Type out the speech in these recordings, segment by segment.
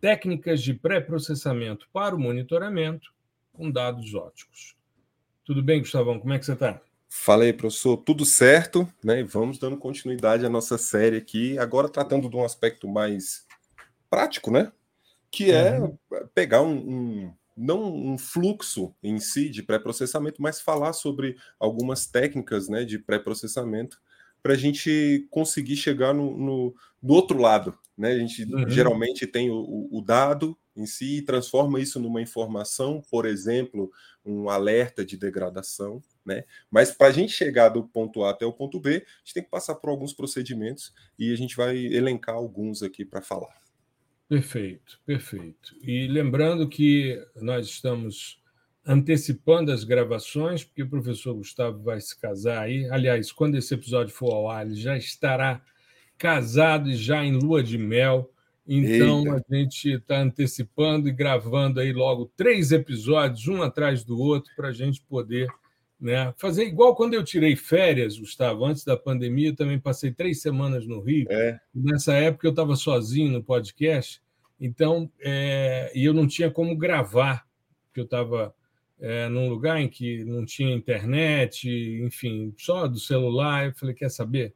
técnicas de pré-processamento para o monitoramento com dados óticos. Tudo bem, Gustavão? Como é que você está? Fala aí, professor. Tudo certo, né? Vamos dando continuidade à nossa série aqui, agora tratando de um aspecto mais prático, né? Que é uhum. pegar um, um, não um fluxo em si de pré-processamento, mas falar sobre algumas técnicas né, de pré-processamento para a gente conseguir chegar no, no, do outro lado, né? A gente uhum. geralmente tem o, o, dado em si e transforma isso numa informação, por exemplo, um alerta de degradação. Né? Mas para a gente chegar do ponto A até o ponto B, a gente tem que passar por alguns procedimentos e a gente vai elencar alguns aqui para falar. Perfeito, perfeito. E lembrando que nós estamos antecipando as gravações, porque o professor Gustavo vai se casar aí. Aliás, quando esse episódio for ao ar, ele já estará casado e já em lua de mel. Então Eita. a gente está antecipando e gravando aí logo três episódios, um atrás do outro, para a gente poder né, fazer igual quando eu tirei férias, Gustavo, antes da pandemia, eu também passei três semanas no Rio. É. Nessa época eu estava sozinho no podcast, então é, e eu não tinha como gravar, porque eu estava é, num lugar em que não tinha internet, enfim, só do celular. Eu falei, quer saber?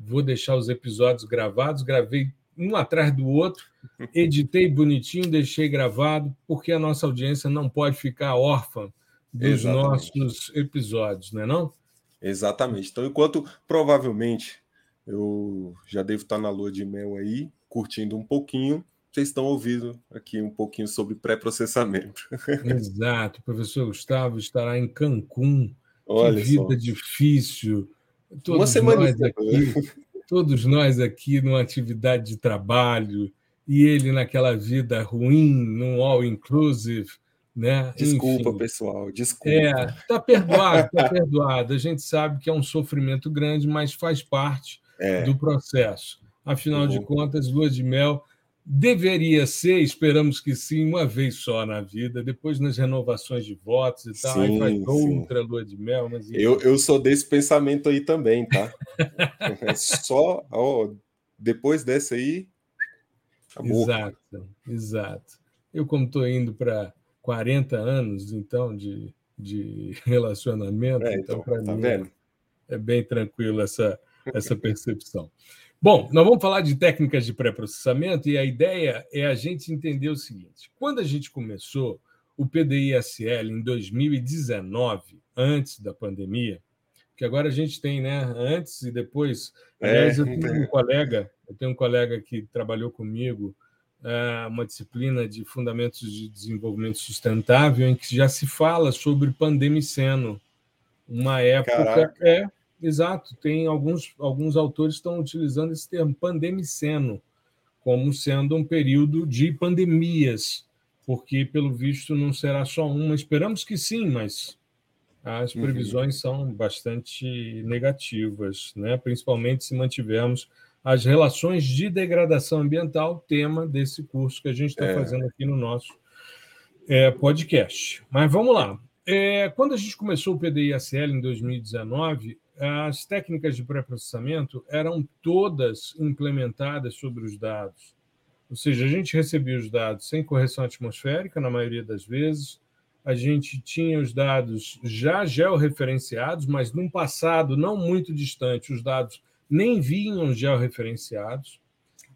vou deixar os episódios gravados, gravei um atrás do outro, editei bonitinho, deixei gravado, porque a nossa audiência não pode ficar órfã dos Exatamente. nossos episódios, não é não? Exatamente. Então, enquanto provavelmente eu já devo estar na lua de mel aí, curtindo um pouquinho, vocês estão ouvindo aqui um pouquinho sobre pré-processamento. Exato. O professor Gustavo estará em Cancún. Olha que vida só. difícil Todos Uma semana nós aqui, todos nós aqui numa atividade de trabalho e ele naquela vida ruim, num all inclusive, né? Desculpa, Enfim, pessoal, desculpa. É, tá perdoado, tá perdoado. A gente sabe que é um sofrimento grande, mas faz parte é. do processo. Afinal uhum. de contas, lua de mel Deveria ser, esperamos que sim, uma vez só na vida, depois nas renovações de votos e tal, sim, aí faz outra lua de mel. Mas... Eu, eu sou desse pensamento aí também, tá? é só, ó, depois dessa aí. Acabou. Exato, exato. Eu, como estou indo para 40 anos, então, de, de relacionamento, é, então, então para tá mim vendo? é bem tranquilo essa, essa percepção. Bom, nós vamos falar de técnicas de pré-processamento e a ideia é a gente entender o seguinte: quando a gente começou o PDI-SL em 2019, antes da pandemia, que agora a gente tem, né, antes e depois. É, aliás, eu tenho um colega, eu tenho um colega que trabalhou comigo é, uma disciplina de fundamentos de desenvolvimento sustentável em que já se fala sobre pandemiceno, uma época Caraca. é Exato, tem alguns, alguns autores estão utilizando esse termo pandemiceno como sendo um período de pandemias, porque pelo visto não será só uma. Esperamos que sim, mas as uhum. previsões uhum. são bastante negativas, né? principalmente se mantivermos as relações de degradação ambiental, tema desse curso que a gente está é. fazendo aqui no nosso é, podcast. Mas vamos lá. É, quando a gente começou o PDI-ACL em 2019, as técnicas de pré-processamento eram todas implementadas sobre os dados. Ou seja, a gente recebia os dados sem correção atmosférica, na maioria das vezes, a gente tinha os dados já georreferenciados, mas num passado não muito distante, os dados nem vinham georreferenciados.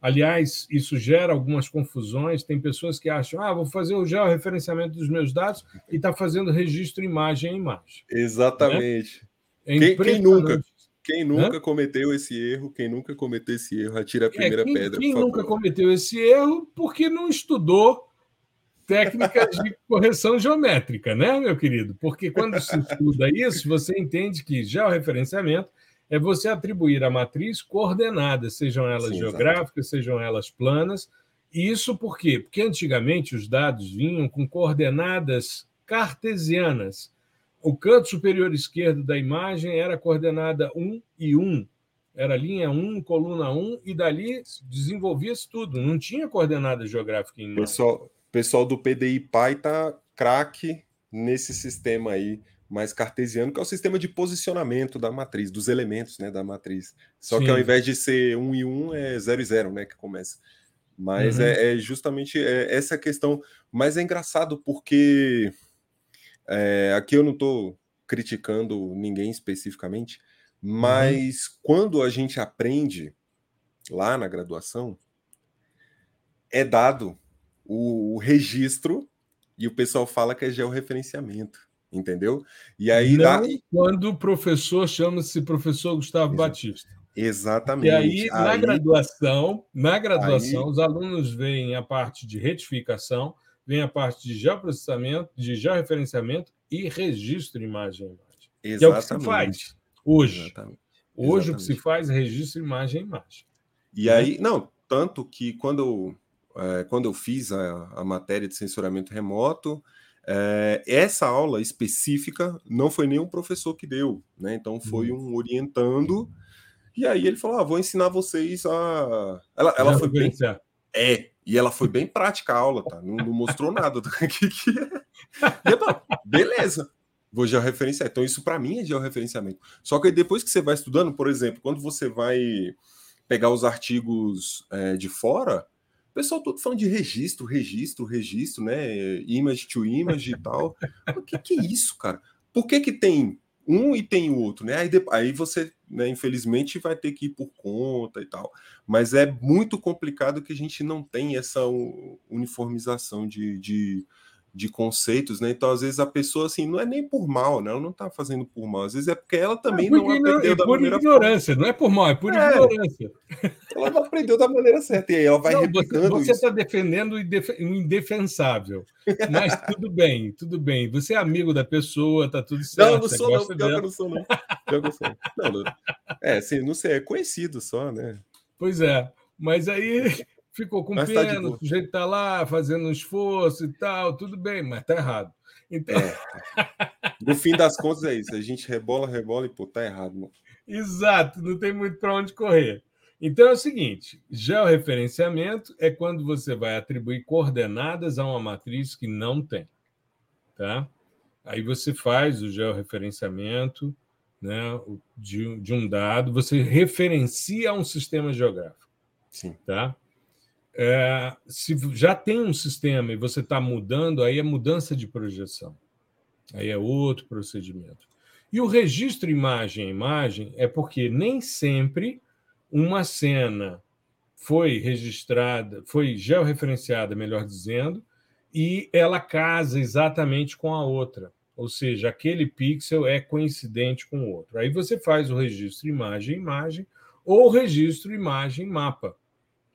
Aliás, isso gera algumas confusões. Tem pessoas que acham, ah, vou fazer o georreferenciamento dos meus dados e está fazendo registro imagem a imagem. Exatamente. Né? É quem, quem, nunca? Quem nunca Hã? cometeu esse erro? Quem nunca cometeu esse erro, atira a é, primeira é, quem, pedra. Quem nunca cometeu esse erro porque não estudou técnicas de correção geométrica, né, meu querido? Porque quando se estuda isso, você entende que já o referenciamento é você atribuir à matriz coordenadas, sejam elas Sim, geográficas, exatamente. sejam elas planas, Isso por quê? Porque antigamente os dados vinham com coordenadas cartesianas. O canto superior esquerdo da imagem era coordenada 1 e 1. Era linha 1, coluna 1, e dali desenvolvia-se tudo. Não tinha coordenada geográfica em Pessoal, pessoal do PDI Pai tá craque nesse sistema aí mais cartesiano, que é o sistema de posicionamento da matriz, dos elementos né, da matriz. Só Sim. que ao invés de ser 1 e 1, é 0 e 0, né? Que começa. Mas uhum. é, é, justamente é, essa questão. Mas é engraçado porque é, aqui eu não estou criticando ninguém especificamente, uhum. mas uhum. quando a gente aprende lá na graduação, é dado o, o registro e o pessoal fala que é georreferenciamento entendeu? E aí Não dá... quando o professor chama-se professor Gustavo Batista. Exatamente. E aí, aí, na graduação, na graduação, aí... os alunos veem a parte de retificação, vem a parte de geoprocessamento, de georreferenciamento e registro imagem imagem. Exatamente. Que é o que se faz hoje. Exatamente. Hoje Exatamente. o que se faz é registro imagem imagem. E né? aí, não, tanto que quando eu, é, quando eu fiz a, a matéria de censuramento remoto, é, essa aula específica não foi nenhum professor que deu, né? Então foi uhum. um orientando. E aí ele falou: ah, vou ensinar vocês a. Ela, ela foi bem. É, e ela foi bem prática a aula, tá? Não, não mostrou nada do que, que é. E, beleza, vou georreferenciar. Então, isso para mim é georreferenciamento. Só que depois que você vai estudando, por exemplo, quando você vai pegar os artigos é, de fora, o pessoal todo falando de registro, registro, registro, né? Image to image e tal. O que, que é isso, cara? Por que, que tem um e tem o outro, né? Aí, aí você, né, infelizmente, vai ter que ir por conta e tal. Mas é muito complicado que a gente não tem essa uniformização de, de de conceitos, né? Então, às vezes, a pessoa, assim, não é nem por mal, né? Ela não tá fazendo por mal. Às vezes é porque ela também é não aprendeu é da por maneira ignorância, não é por mal, é por é. ignorância. Ela não aprendeu da maneira certa, e aí ela vai não, replicando Você está defendendo o indefensável, mas tudo bem, tudo bem. Você é amigo da pessoa, tá tudo certo. Não, não sou não, pior que eu não sou não. Pior que eu sou. Não, não. É, assim, não sei, é conhecido só, né? Pois é, mas aí ficou com mas tá pena, tá o sujeito está lá fazendo um esforço e tal, tudo bem, mas está errado. Então... É. No fim das contas é isso, a gente rebola, rebola e pô, tá errado, mano. Exato, não tem muito para onde correr. Então é o seguinte: georreferenciamento é quando você vai atribuir coordenadas a uma matriz que não tem. Tá? Aí você faz o georreferenciamento né, de, de um dado, você referencia um sistema geográfico. Sim. Tá? É, se já tem um sistema e você está mudando, aí é mudança de projeção. Aí é outro procedimento. E o registro imagem a imagem é porque nem sempre uma cena foi registrada, foi georreferenciada, melhor dizendo, e ela casa exatamente com a outra. Ou seja, aquele pixel é coincidente com o outro. Aí você faz o registro imagem-imagem ou registro imagem-mapa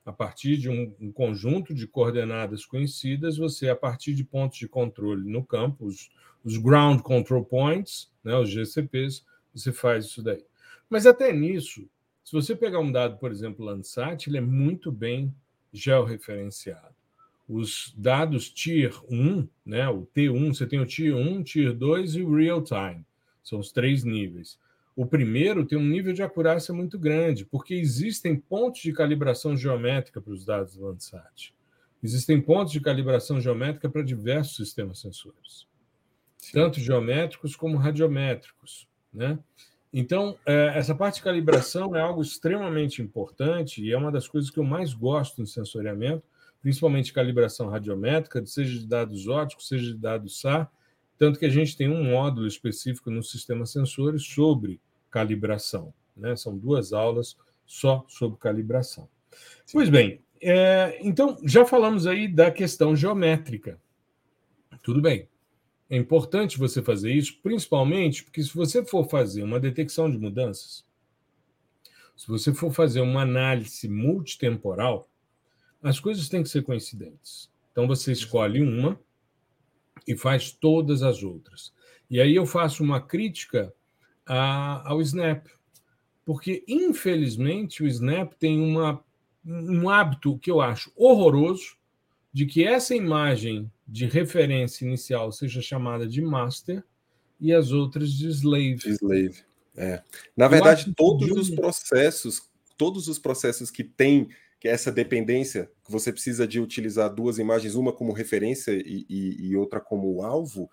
a partir de um, um, conjunto de coordenadas conhecidas, você, a partir de pontos de controle no campo, os, os Ground Control Points, né, os GCPs, você faz isso daí. Mas até nisso, se você pegar um dado, por exemplo, Landsat, ele é muito bem georreferenciado. Os dados Tier 1, né, o T1, você tem o Tier 1, Tier 2 e o Real Time. São os três níveis. O primeiro tem um nível de acurácia muito grande, porque existem pontos de calibração geométrica para os dados do Landsat. Existem pontos de calibração geométrica para diversos sistemas sensores, Sim. tanto geométricos como radiométricos. Né? Então, é, essa parte de calibração é algo extremamente importante e é uma das coisas que eu mais gosto em sensoriamento, principalmente calibração radiométrica, seja de dados óticos, seja de dados SAR, tanto que a gente tem um módulo específico no sistema sensores sobre calibração. Né? São duas aulas só sobre calibração. Sim. Pois bem, é, então já falamos aí da questão geométrica. Tudo bem. É importante você fazer isso, principalmente porque se você for fazer uma detecção de mudanças, se você for fazer uma análise multitemporal, as coisas têm que ser coincidentes. Então você escolhe uma e faz todas as outras. E aí eu faço uma crítica a, ao Snap. Porque, infelizmente, o Snap tem uma, um hábito que eu acho horroroso de que essa imagem de referência inicial seja chamada de master e as outras de slave. Slave. É. Na verdade, todos os processos, todos os processos que têm que é essa dependência, que você precisa de utilizar duas imagens, uma como referência e, e, e outra como alvo,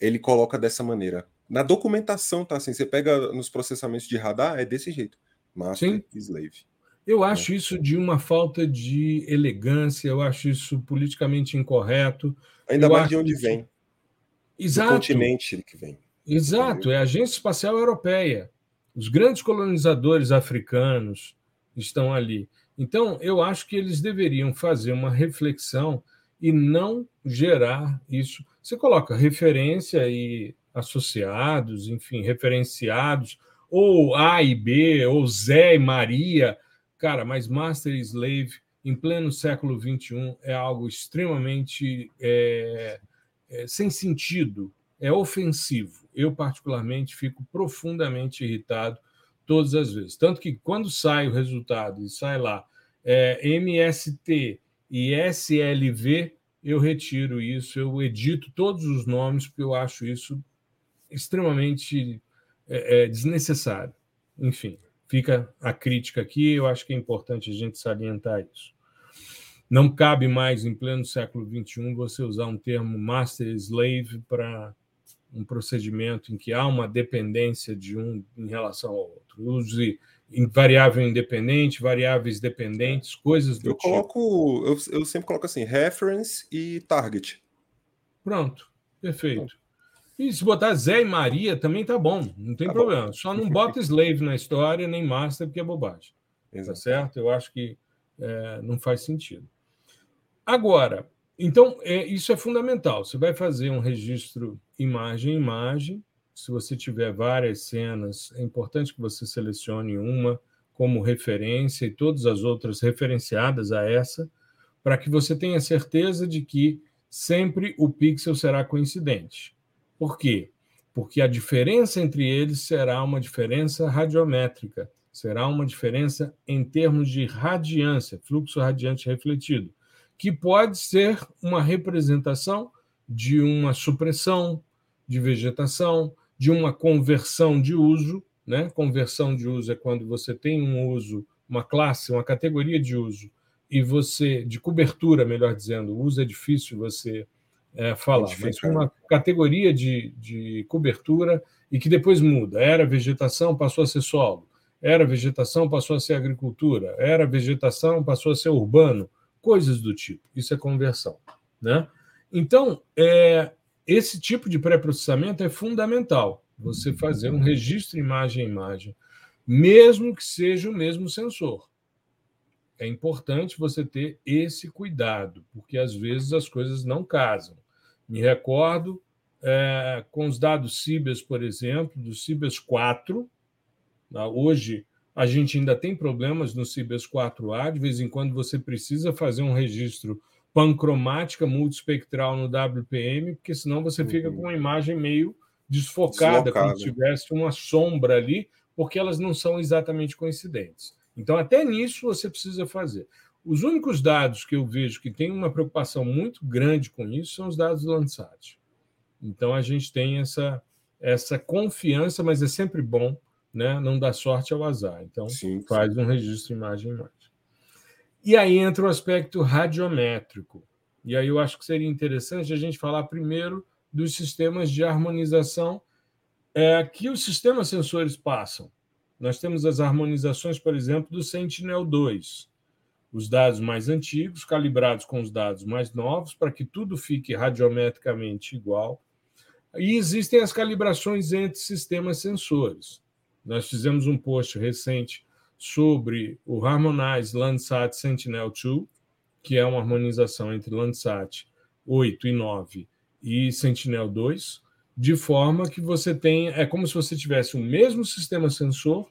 ele coloca dessa maneira. Na documentação, tá assim, você pega nos processamentos de radar, é desse jeito. Master Sim. slave. Eu é. acho é. isso de uma falta de elegância, eu acho isso politicamente incorreto. Ainda mais de onde isso... vem. Exato. Do continente que vem. Exato, é a Agência Espacial Europeia. Os grandes colonizadores africanos estão ali. Então, eu acho que eles deveriam fazer uma reflexão e não gerar isso. Você coloca referência e associados, enfim, referenciados, ou A e B, ou Zé e Maria. Cara, mas Master e Slave, em pleno século XXI, é algo extremamente é, é, sem sentido, é ofensivo. Eu, particularmente, fico profundamente irritado todas as vezes. Tanto que, quando sai o resultado e sai lá é, MST e SLV, eu retiro isso, eu edito todos os nomes, porque eu acho isso extremamente é, é, desnecessário. Enfim, fica a crítica aqui, eu acho que é importante a gente salientar isso. Não cabe mais, em pleno século XXI, você usar um termo master slave para um procedimento em que há uma dependência de um em relação ao outro. Use variável independente, variáveis dependentes, coisas do eu tipo. Coloco, eu, eu sempre coloco assim, reference e target. Pronto, perfeito. E se botar Zé e Maria também tá bom, não tem tá problema. Bom. Só não bota slave na história, nem master, porque é bobagem. Tá Exato. Tá certo? Eu acho que é, não faz sentido. Agora, então, é, isso é fundamental. Você vai fazer um registro imagem-imagem. Se você tiver várias cenas, é importante que você selecione uma como referência e todas as outras referenciadas a essa, para que você tenha certeza de que sempre o pixel será coincidente. Por quê? Porque a diferença entre eles será uma diferença radiométrica, será uma diferença em termos de radiância, fluxo radiante refletido, que pode ser uma representação de uma supressão de vegetação, de uma conversão de uso. Né? Conversão de uso é quando você tem um uso, uma classe, uma categoria de uso, e você, de cobertura, melhor dizendo, o uso é difícil você é, falar, mas uma categoria de, de cobertura e que depois muda. Era vegetação, passou a ser solo. Era vegetação, passou a ser agricultura. Era vegetação, passou a ser urbano. Coisas do tipo. Isso é conversão. Né? Então, é, esse tipo de pré-processamento é fundamental. Você fazer um registro imagem a imagem, mesmo que seja o mesmo sensor é importante você ter esse cuidado, porque às vezes as coisas não casam. Me recordo é, com os dados CIBES, por exemplo, do CIBES 4. Tá? Hoje a gente ainda tem problemas no CIBES 4A, de vez em quando você precisa fazer um registro pancromática multispectral no WPM, porque senão você fica com uma imagem meio desfocada, Deslocada. como se tivesse uma sombra ali, porque elas não são exatamente coincidentes. Então, até nisso você precisa fazer. Os únicos dados que eu vejo que tem uma preocupação muito grande com isso são os dados do Landsat. Então a gente tem essa, essa confiança, mas é sempre bom né, não dar sorte ao azar. Então sim, faz sim. um registro imagem-imagem. E aí entra o aspecto radiométrico. E aí eu acho que seria interessante a gente falar primeiro dos sistemas de harmonização é, que os sistemas sensores passam. Nós temos as harmonizações, por exemplo, do Sentinel-2 os dados mais antigos, calibrados com os dados mais novos, para que tudo fique radiometricamente igual. E existem as calibrações entre sistemas sensores. Nós fizemos um post recente sobre o Harmonize Landsat Sentinel-2, que é uma harmonização entre Landsat 8 e 9 e Sentinel-2, de forma que você tem é como se você tivesse o mesmo sistema sensor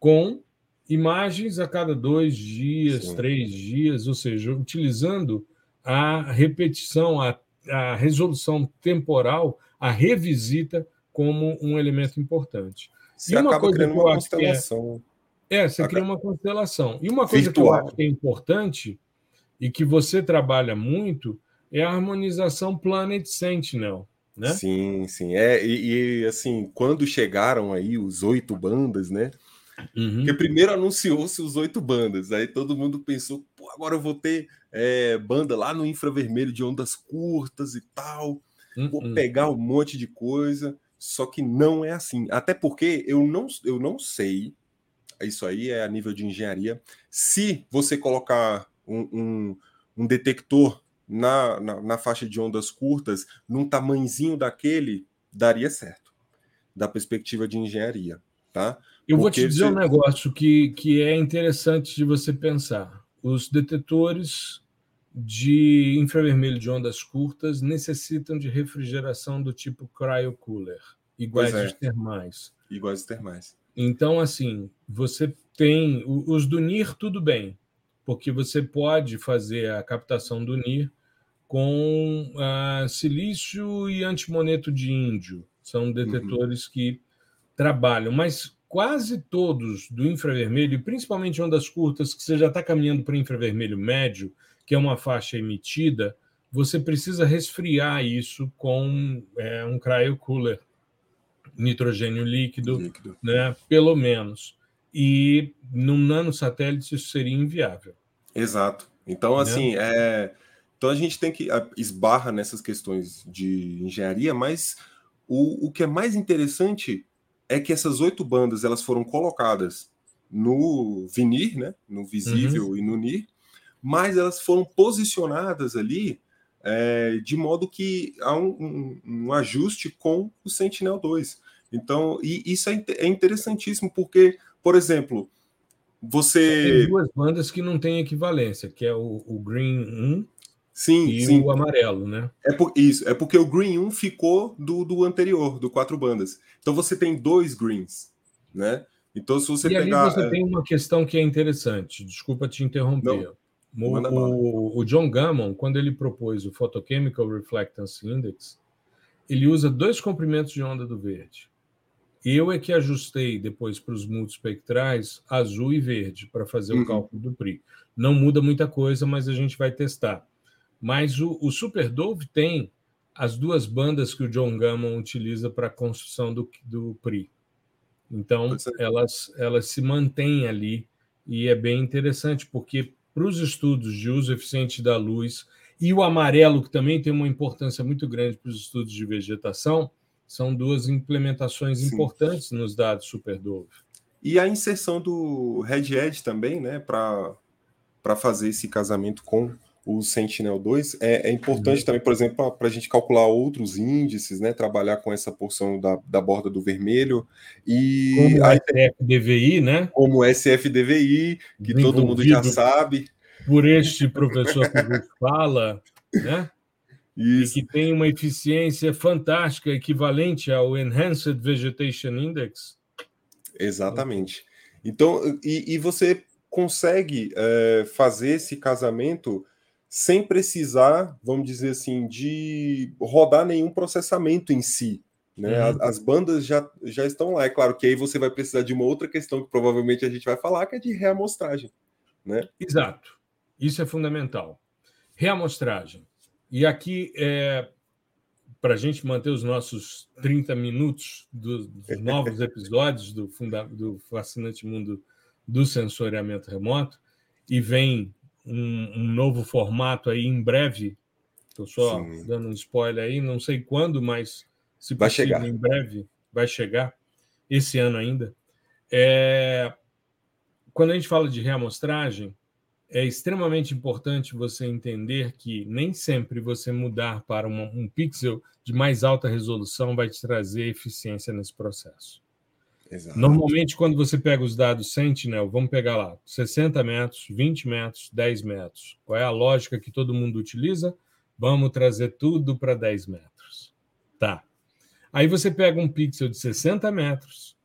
com imagens a cada dois dias, Sim. três dias, ou seja, utilizando a repetição, a, a resolução temporal, a revisita como um elemento importante. Você e uma acaba coisa criando uma é constelação. É, você cria uma constelação. E uma coisa Virtual. que eu acho que é importante e que você trabalha muito é a harmonização Planet Sentinel. Né? Sim, sim. É, e, e assim, quando chegaram aí os oito bandas, né? Uhum. Porque primeiro anunciou-se os oito bandas, aí todo mundo pensou, pô, agora eu vou ter é, banda lá no infravermelho de ondas curtas e tal, uhum. vou pegar um monte de coisa, só que não é assim. Até porque eu não, eu não sei, isso aí é a nível de engenharia, se você colocar um, um, um detector na, na, na, faixa de ondas curtas, num tamanhozinho daquele, daria certo, da perspectiva de engenharia, tá? Eu Porque vou te dizer um negócio que, que é interessante de você pensar. Os detetores de infravermelho de ondas curtas necessitam de refrigeração do tipo cryocooler, iguais é. aos termais. Iguais termais. Então, assim, você tem os do NIR, tudo bem, porque você pode fazer a captação do NIR com uh, silício e antimoneto de índio. São detetores uhum. que trabalham, mas quase todos do infravermelho, e principalmente ondas curtas, que você já está caminhando para o infravermelho médio, que é uma faixa emitida, você precisa resfriar isso com é, um cryocooler, nitrogênio líquido, líquido, né, pelo menos. E num nanosatélite isso seria inviável. Exato. Então, né? assim, é então a gente tem que esbarra nessas questões de engenharia, mas o, o que é mais interessante é que essas oito bandas elas foram colocadas no vinir, né, no visível uhum. e no NIR, mas elas foram posicionadas ali é, de modo que há um, um, um, ajuste com o Sentinel 2. Então, e isso é, é interessantíssimo, porque, por exemplo, você. Tem duas bandas que não têm equivalência, que é o, o Green 1 Sim, e sim. o amarelo, né? É por, isso, é porque o Green 1 ficou do, do anterior, do quatro bandas. Então você tem dois Greens, né? Então se você e pegar. Ali você é... tem uma questão que é interessante, desculpa te interromper. Não, o, o, o, John Gammon, quando ele propôs o Photochemical Reflectance Index, ele usa dois comprimentos de onda do verde. Eu é que ajustei depois para os multispectrais azul e verde para fazer uhum. o cálculo do PRI. Não muda muita coisa, mas a gente vai testar. Mas o, o Super Dove tem as duas bandas que o John Gammon utiliza para a construção do, do PRI. Então, elas, elas se mantêm ali e é bem interessante, porque para os estudos de uso eficiente da luz e o amarelo, que também tem uma importância muito grande para os estudos de vegetação, são duas implementações Sim. importantes nos dados Super Dove. E a inserção do Red Edge também, né, para fazer esse casamento com o Sentinel 2. É, é importante uhum. também, por exemplo, para a gente calcular outros índices, né? Trabalhar com essa porção da, da borda do vermelho. E como aí, SFDVI, né? Como SFDVI, que todo mundo já sabe. Por este professor que a fala, né? Isso. E que tem uma eficiência fantástica, equivalente ao Enhanced Vegetation Index. Exatamente. Então, e, e você consegue é, fazer esse casamento sem precisar, vamos dizer assim, de rodar nenhum processamento em si. Né? Uhum. As, as, bandas já, já estão lá. É claro que aí você vai precisar de uma outra questão que provavelmente a gente vai falar, que é de reamostragem. Né? Exato. Isso é fundamental. Reamostragem. E aqui, é, para a gente manter os nossos 30 minutos dos, dos novos episódios do, funda, do fascinante mundo do sensoriamento remoto, e vem um, um novo formato aí em breve. Estou só Sim. dando um spoiler aí, não sei quando, mas se vai possível, chegar. em breve vai chegar, esse ano ainda. É... Quando a gente fala de reamostragem, é extremamente importante você entender que nem sempre você mudar para um pixel de mais alta resolução vai te trazer eficiência nesse processo. Exato. Normalmente, quando você pega os dados Sentinel, vamos pegar lá 60 metros, 20 metros, 10 metros. Qual é a lógica que todo mundo utiliza? Vamos trazer tudo para 10 metros. Tá. Aí você pega um pixel de 60 metros,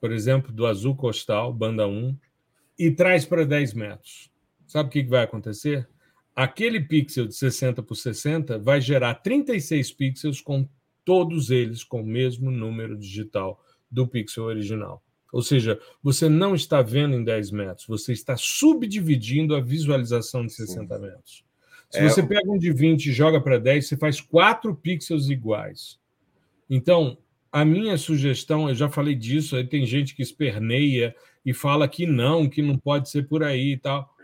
por exemplo, do azul costal, banda 1, e traz para 10 metros. Sabe o que vai acontecer? Aquele pixel de 60 por 60 vai gerar 36 pixels com todos eles com o mesmo número digital do pixel original. Ou seja, você não está vendo em 10 metros, você está subdividindo a visualização de 60 Sim. metros. Se é... você pega um de 20 e joga para 10, você faz quatro pixels iguais. Então, a minha sugestão, eu já falei disso, aí tem gente que esperneia e fala que não, que não pode ser por aí e tal.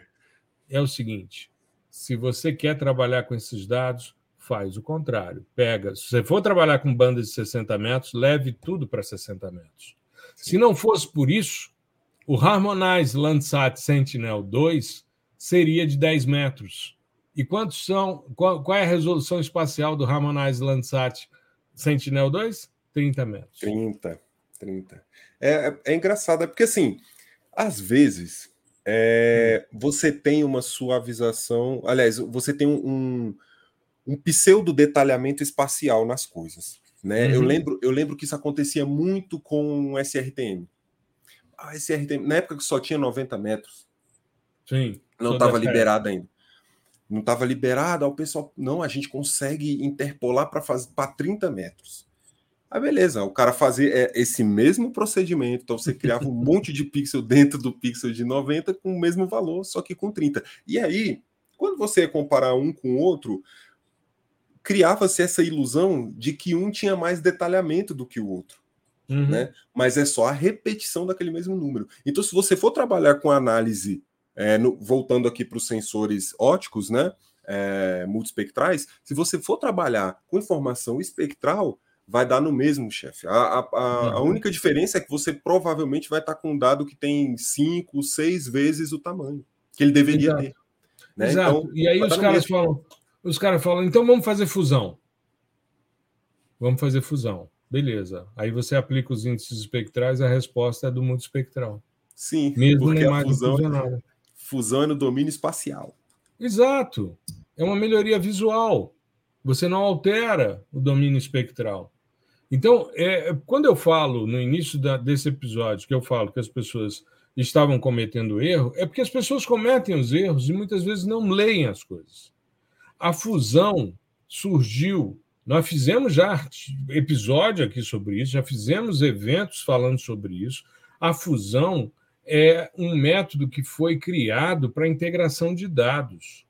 É o seguinte: se você quer trabalhar com esses dados, faz o contrário. Pega, se você for trabalhar com bandas de 60 metros, leve tudo para 60 metros. Se não fosse por isso, o Harmonize Landsat Sentinel-2 seria de 10 metros. E quantos são? Qual, qual é a resolução espacial do Harmonize Landsat Sentinel-2? 30 metros. 30, 30. É, é, é engraçado, é porque assim, às vezes é, hum. você tem uma suavização, aliás, você tem um, um pseudo detalhamento espacial nas coisas. Né? Uhum. Eu, lembro, eu lembro que isso acontecia muito com o SRTM. Ah, SRTM, na época que só tinha 90 metros. Sim. Não estava liberado ainda. Não estava liberado, o pessoal, não, a gente consegue interpolar para fazer para 30 metros. Ah, beleza, o cara fazia é, esse mesmo procedimento, então você criava um monte de pixel dentro do pixel de 90 com o mesmo valor, só que com 30. E aí, quando você ia comparar um com o outro, criava-se essa ilusão de que um tinha mais detalhamento do que o outro. Uhum. Né? Mas é só a repetição daquele mesmo número. Então, se você for trabalhar com análise, é, no, voltando aqui para os sensores óticos, né, é, multispectrais, se você for trabalhar com informação espectral, vai dar no mesmo, chefe. A, a, a, a, uhum. única diferença é que você provavelmente vai estar com um dado que tem cinco, seis vezes o tamanho que ele deveria Exato. ter. Né? Exato. Então, e aí os caras falam, os caras falam, então vamos fazer fusão. Vamos fazer fusão. Beleza. Aí você aplica os índices espectrais, a resposta é do mundo espectral. Sim, Mesmo porque a fusão, fusão é no domínio espacial. Exato. É uma melhoria visual. Você não altera o domínio espectral. Então, é, quando eu falo no início da, desse episódio, que eu falo que as pessoas estavam cometendo erro, é porque as pessoas cometem os erros e muitas vezes não leem as coisas. A fusão surgiu. Nós fizemos já episódio aqui sobre isso, já fizemos eventos falando sobre isso. A fusão é um método que foi criado para integração de dados.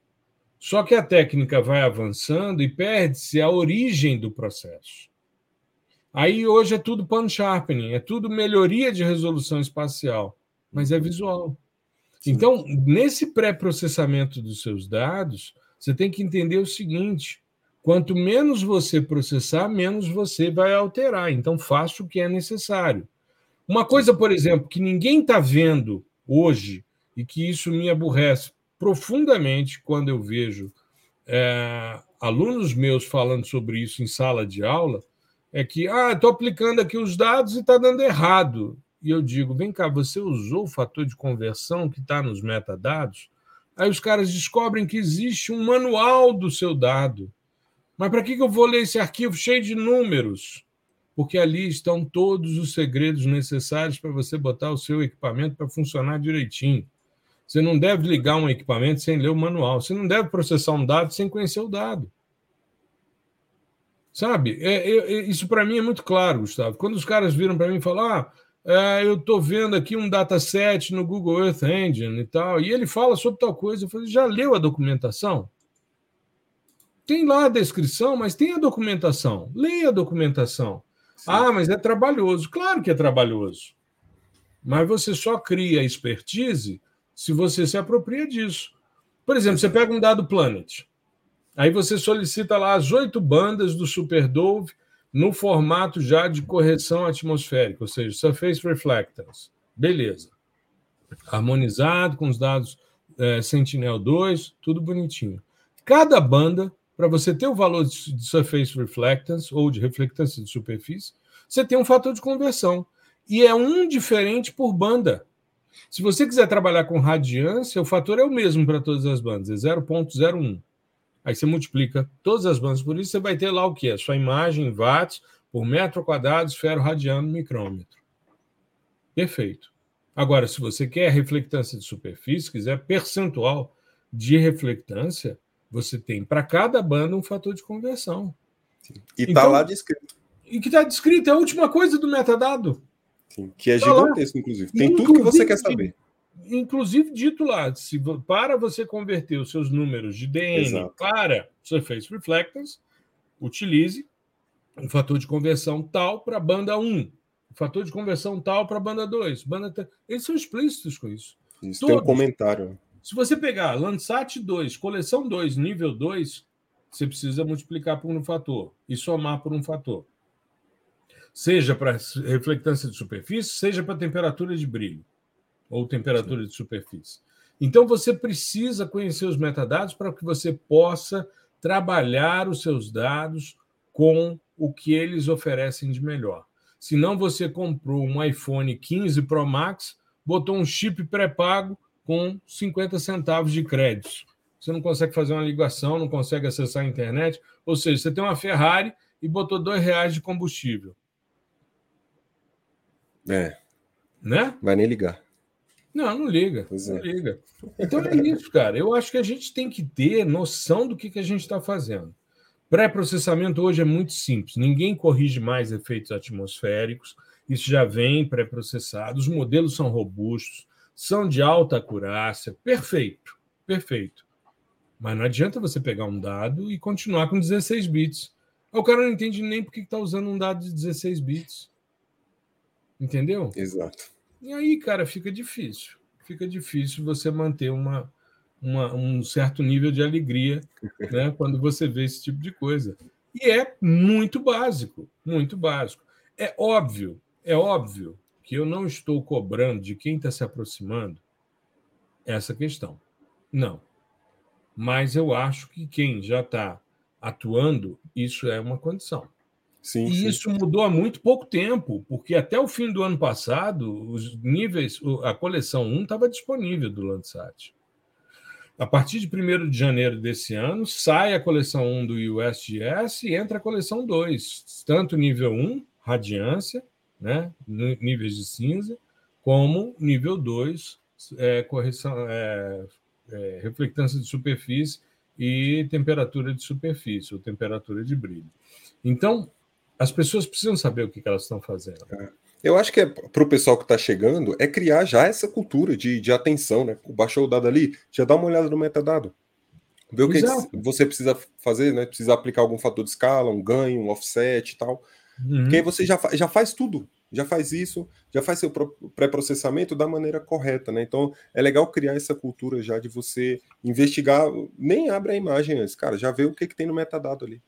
Só que a técnica vai avançando e perde-se a origem do processo. Aí hoje é tudo pan sharpening, é tudo melhoria de resolução espacial, mas é visual. Então, nesse pré-processamento dos seus dados, você tem que entender o seguinte: quanto menos você processar, menos você vai alterar. Então, faça o que é necessário. Uma coisa, por exemplo, que ninguém está vendo hoje e que isso me aborrece profundamente quando eu vejo é, alunos meus falando sobre isso em sala de aula, é que, ah, estou aplicando aqui os dados e está dando errado. E eu digo, vem cá, você usou o fator de conversão que está nos metadados? Aí os caras descobrem que existe um manual do seu dado. Mas para que eu vou ler esse arquivo cheio de números? Porque ali estão todos os segredos necessários para você botar o seu equipamento para funcionar direitinho. Você não deve ligar um equipamento sem ler o manual. Você não deve processar um dado sem conhecer o dado. Sabe? É, é, é isso para mim é muito claro, Gustavo. Quando os caras viram para mim e ah, é, eu estou vendo aqui um dataset no Google Earth Engine e tal, e ele fala sobre tal coisa. Eu falei, já leu a documentação? Tem lá a descrição, mas tem a documentação. Leia a documentação. Sim. Ah, mas é trabalhoso. Claro que é trabalhoso. Mas você só cria expertise se você se apropria disso. Por exemplo, você pega um dado Planet, aí você solicita lá as oito bandas do Super Dove no formato já de correção atmosférica, ou seja, Surface Reflectance. Beleza. Harmonizado com os dados é, Sentinel-2, tudo bonitinho. Cada banda, para você ter o valor de Surface Reflectance ou de reflectância de superfície, você tem um fator de conversão. E é um diferente por banda. Se você quiser trabalhar com radiância, o fator é o mesmo para todas as bandas, é 0,01. Aí você multiplica todas as bandas por isso, você vai ter lá o que? A sua imagem em watts por metro quadrado, esfero radiano, micrômetro. Perfeito. Agora, se você quer reflectância de superfície, quiser percentual de reflectância, você tem para cada banda um fator de conversão. E está então, lá descrito. E que está descrito, é a última coisa do metadado. Sim, que é tá gigantesco, lá. inclusive. Tem inclusive, tudo que você quer saber. Inclusive, dito lá, se, para você converter os seus números de DN Exato. para Surface Reflectance, utilize um fator de conversão tal para banda 1, um fator de conversão tal para banda 2. Banda t... Eles são explícitos com isso. Isso Todos. tem um comentário. Se você pegar Landsat 2, coleção 2, nível 2, você precisa multiplicar por um fator e somar por um fator. Seja para reflectância de superfície, seja para temperatura de brilho ou temperatura Sim. de superfície. Então você precisa conhecer os metadados para que você possa trabalhar os seus dados com o que eles oferecem de melhor. Se não você comprou um iPhone 15 Pro Max, botou um chip pré-pago com 50 centavos de crédito. Você não consegue fazer uma ligação, não consegue acessar a internet. Ou seja, você tem uma Ferrari e botou dois reais de combustível. É. Né? Vai nem ligar. Não, não liga. Pois não é. liga. Então é isso, cara. Eu acho que a gente tem que ter noção do que, que a gente está fazendo. Pré-processamento hoje é muito simples. Ninguém corrige mais efeitos atmosféricos. Isso já vem pré-processado. Os modelos são robustos são de alta acurácia, perfeito, perfeito. Mas não adianta você pegar um dado e continuar com 16 bits. O cara não entende nem por que está usando um dado de 16 bits. Entendeu? Exato. E aí, cara, fica difícil. Fica difícil você manter uma, uma, um certo nível de alegria né, quando você vê esse tipo de coisa. E é muito básico, muito básico. É óbvio, é óbvio que eu não estou cobrando de quem está se aproximando essa questão. Não. Mas eu acho que quem já está atuando, isso é uma condição. Sim, e sim. isso mudou há muito pouco tempo, porque até o fim do ano passado, os níveis, a coleção 1 estava disponível do Landsat. A partir de 1 de janeiro desse ano, sai a coleção 1 do USGS e entra a coleção 2, tanto nível 1, radiância, né, níveis de cinza, como nível 2, é, correção, é, é, reflectância de superfície e temperatura de superfície, ou temperatura de brilho. Então, as pessoas precisam saber o que elas estão fazendo. É. Eu acho que é, para o pessoal que está chegando é criar já essa cultura de, de atenção, né? Baixou o dado ali, já dá uma olhada no metadado. Ver o que você precisa fazer, né? Precisa aplicar algum fator de escala, um ganho, um offset e tal. Uhum. Porque aí você já, já faz tudo já faz isso, já faz seu pré-processamento da maneira correta, né? Então é legal criar essa cultura já de você investigar, nem abre a imagem antes, cara, já vê o que, que tem no metadado ali.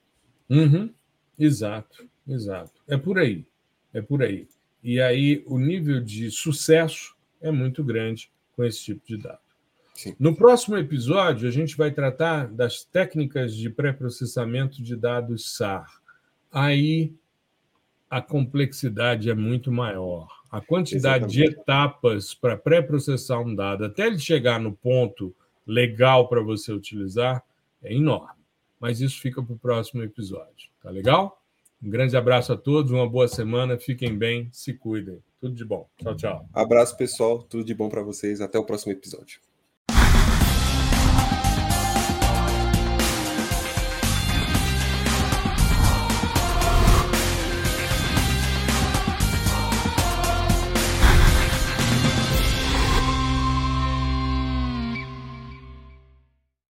Uhum. Exato, exato. É por aí, é por aí. E aí o nível de sucesso é muito grande com esse tipo de dado. Sim. No próximo episódio, a gente vai tratar das técnicas de pré-processamento de dados SAR. Aí a complexidade é muito maior. A quantidade Exatamente. de etapas para pré-processar um dado até ele chegar no ponto legal para você utilizar é enorme. Mas isso fica para o próximo episódio. Tá legal? Um grande abraço a todos, uma boa semana, fiquem bem, se cuidem. Tudo de bom. Tchau, tchau. Abraço, pessoal. Tudo de bom para vocês. Até o próximo episódio.